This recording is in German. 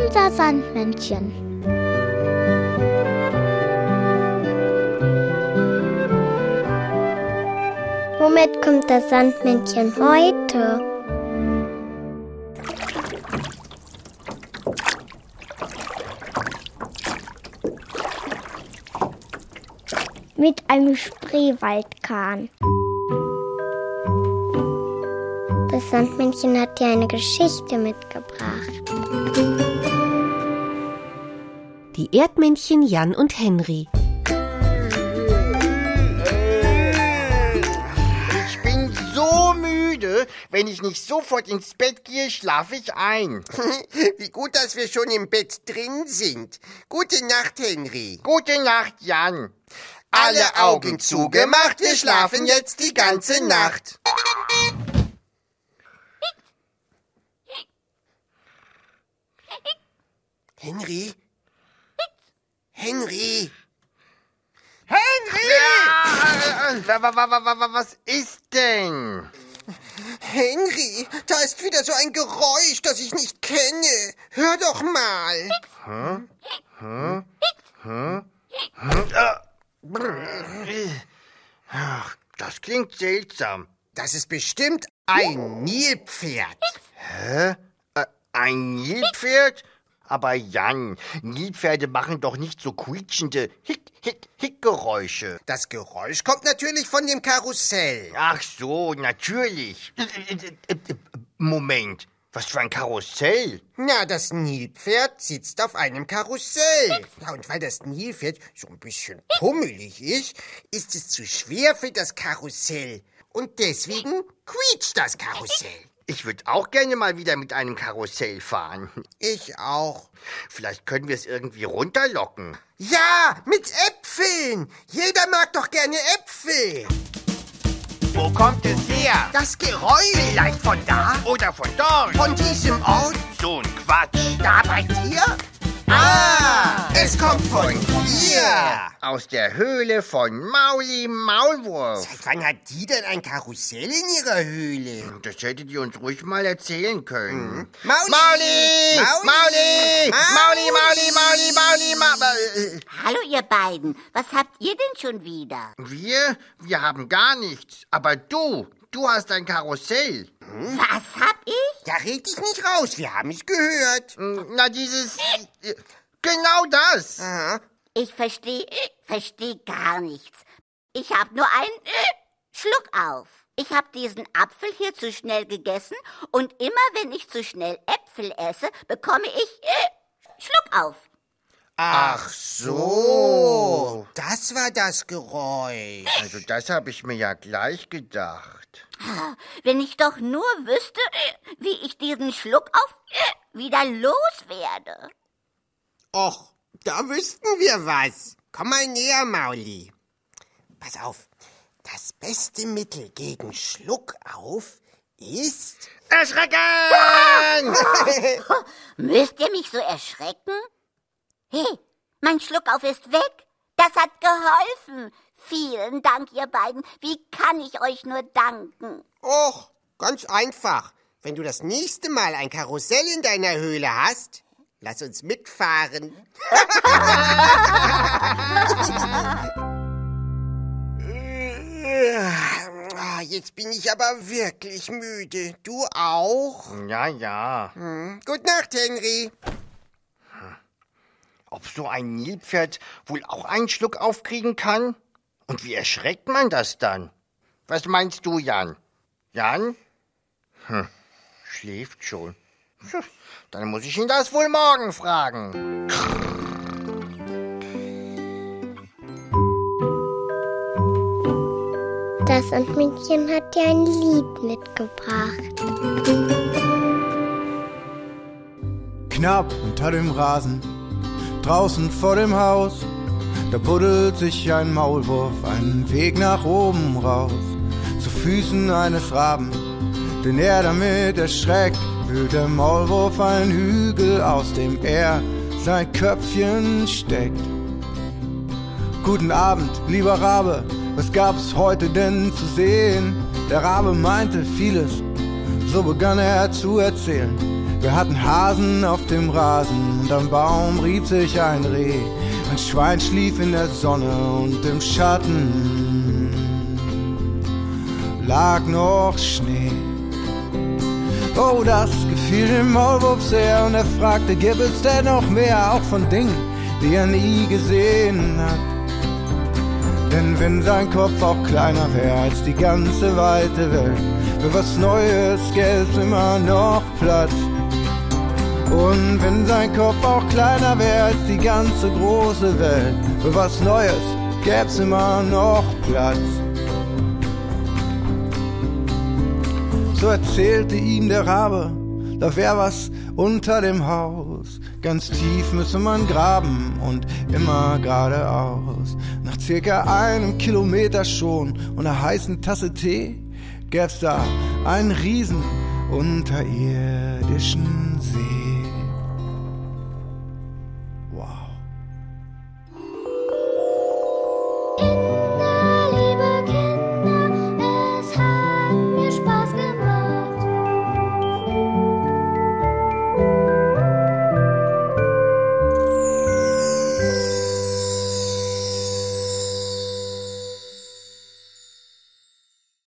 Unser Sandmännchen. Womit kommt das Sandmännchen heute? Mit einem Spreewaldkahn. Das Sandmännchen hat dir eine Geschichte mitgebracht. Die Erdmännchen Jan und Henry. Ich bin so müde. Wenn ich nicht sofort ins Bett gehe, schlafe ich ein. Wie gut, dass wir schon im Bett drin sind. Gute Nacht, Henry. Gute Nacht, Jan. Alle Augen zugemacht, wir schlafen jetzt die ganze Nacht. Henry? Henry? Henry! Ja, wa- wa- was ist denn? Henry, da ist wieder so ein Geräusch, das ich nicht kenne. Hör doch mal. Ach, das klingt seltsam. Das ist bestimmt ein Nilpferd. Hä? Äh, ein Nilpferd? Aber Jan, Nilpferde machen doch nicht so quietschende Hick, Hick, Hick-Geräusche. Das Geräusch kommt natürlich von dem Karussell. Ach so, natürlich. Moment, was für ein Karussell? Na, das Nilpferd sitzt auf einem Karussell. Ja, und weil das Nilpferd so ein bisschen pummelig ist, ist es zu schwer für das Karussell. Und deswegen quietscht das Karussell. Ich würde auch gerne mal wieder mit einem Karussell fahren. Ich auch. Vielleicht können wir es irgendwie runterlocken. Ja, mit Äpfeln. Jeder mag doch gerne Äpfel. Wo kommt es her? Das Geräusch. Vielleicht von da oder von dort? Von diesem Ort. So ein Quatsch. Da bei dir? Ah, es kommt von hier. Aus der Höhle von Mauli Maulwurf. Seit wann hat die denn ein Karussell in ihrer Höhle? Das hättet ihr uns ruhig mal erzählen können. Mauli! Mauli! Mauli! Mauli! Mauli, Mauli, Mauli, Mauli, Mauli. Hallo ihr beiden, was habt ihr denn schon wieder? Wir? Wir haben gar nichts. Aber du, du hast ein Karussell. Was hab ich? Da red ich nicht raus, wir haben es gehört. Na, dieses... Genau das. Aha. Ich verstehe, verstehe gar nichts. Ich hab nur einen Schluck auf. Ich hab diesen Apfel hier zu schnell gegessen und immer wenn ich zu schnell Äpfel esse, bekomme ich Schluck auf. Ach so, das war das Geräusch. Also das habe ich mir ja gleich gedacht. Wenn ich doch nur wüsste, wie ich diesen Schluck auf wieder loswerde. Och, da wüssten wir was. Komm mal näher, Mauli. Pass auf, das beste Mittel gegen Schluckauf ist... Erschrecken! Müsst ihr mich so erschrecken? Hey, mein Schluckauf ist weg. Das hat geholfen. Vielen Dank, ihr beiden. Wie kann ich euch nur danken? Och, ganz einfach. Wenn du das nächste Mal ein Karussell in deiner Höhle hast, lass uns mitfahren. Ah, Jetzt bin ich aber wirklich müde. Du auch? Ja, ja. Hm. Gute Nacht, Henry. Ob so ein Nilpferd wohl auch einen Schluck aufkriegen kann? Und wie erschreckt man das dann? Was meinst du, Jan? Jan? Hm, schläft schon. Dann muss ich ihn das wohl morgen fragen. Das Sandmännchen hat dir ein Lied mitgebracht. Knapp unter dem Rasen, draußen vor dem Haus, da buddelt sich ein Maulwurf einen Weg nach oben raus. Zu Füßen eines Raben, den er damit erschreckt, der Maulwurf einen Hügel, aus dem er sein Köpfchen steckt. Guten Abend, lieber Rabe, was gab's heute denn zu sehen? Der Rabe meinte vieles, So begann er zu erzählen. Wir hatten Hasen auf dem Rasen und am Baum rieb sich ein Reh. Ein Schwein schlief in der Sonne und im Schatten lag noch Schnee. Oh, das gefiel dem Maulwurf sehr und er fragte, gibt es denn noch mehr, auch von Dingen, die er nie gesehen hat? Denn wenn sein Kopf auch kleiner wäre als die ganze weite Welt, für was Neues gäb's immer noch Platz. Und wenn sein Kopf auch kleiner wäre als die ganze große Welt, für was Neues gäb's immer noch Platz. So erzählte ihm der Rabe, da wär was unter dem Haus. Ganz tief müsse man graben und immer geradeaus. Nach circa einem Kilometer schon und einer heißen Tasse Tee gäb's da einen riesen unterirdischen See.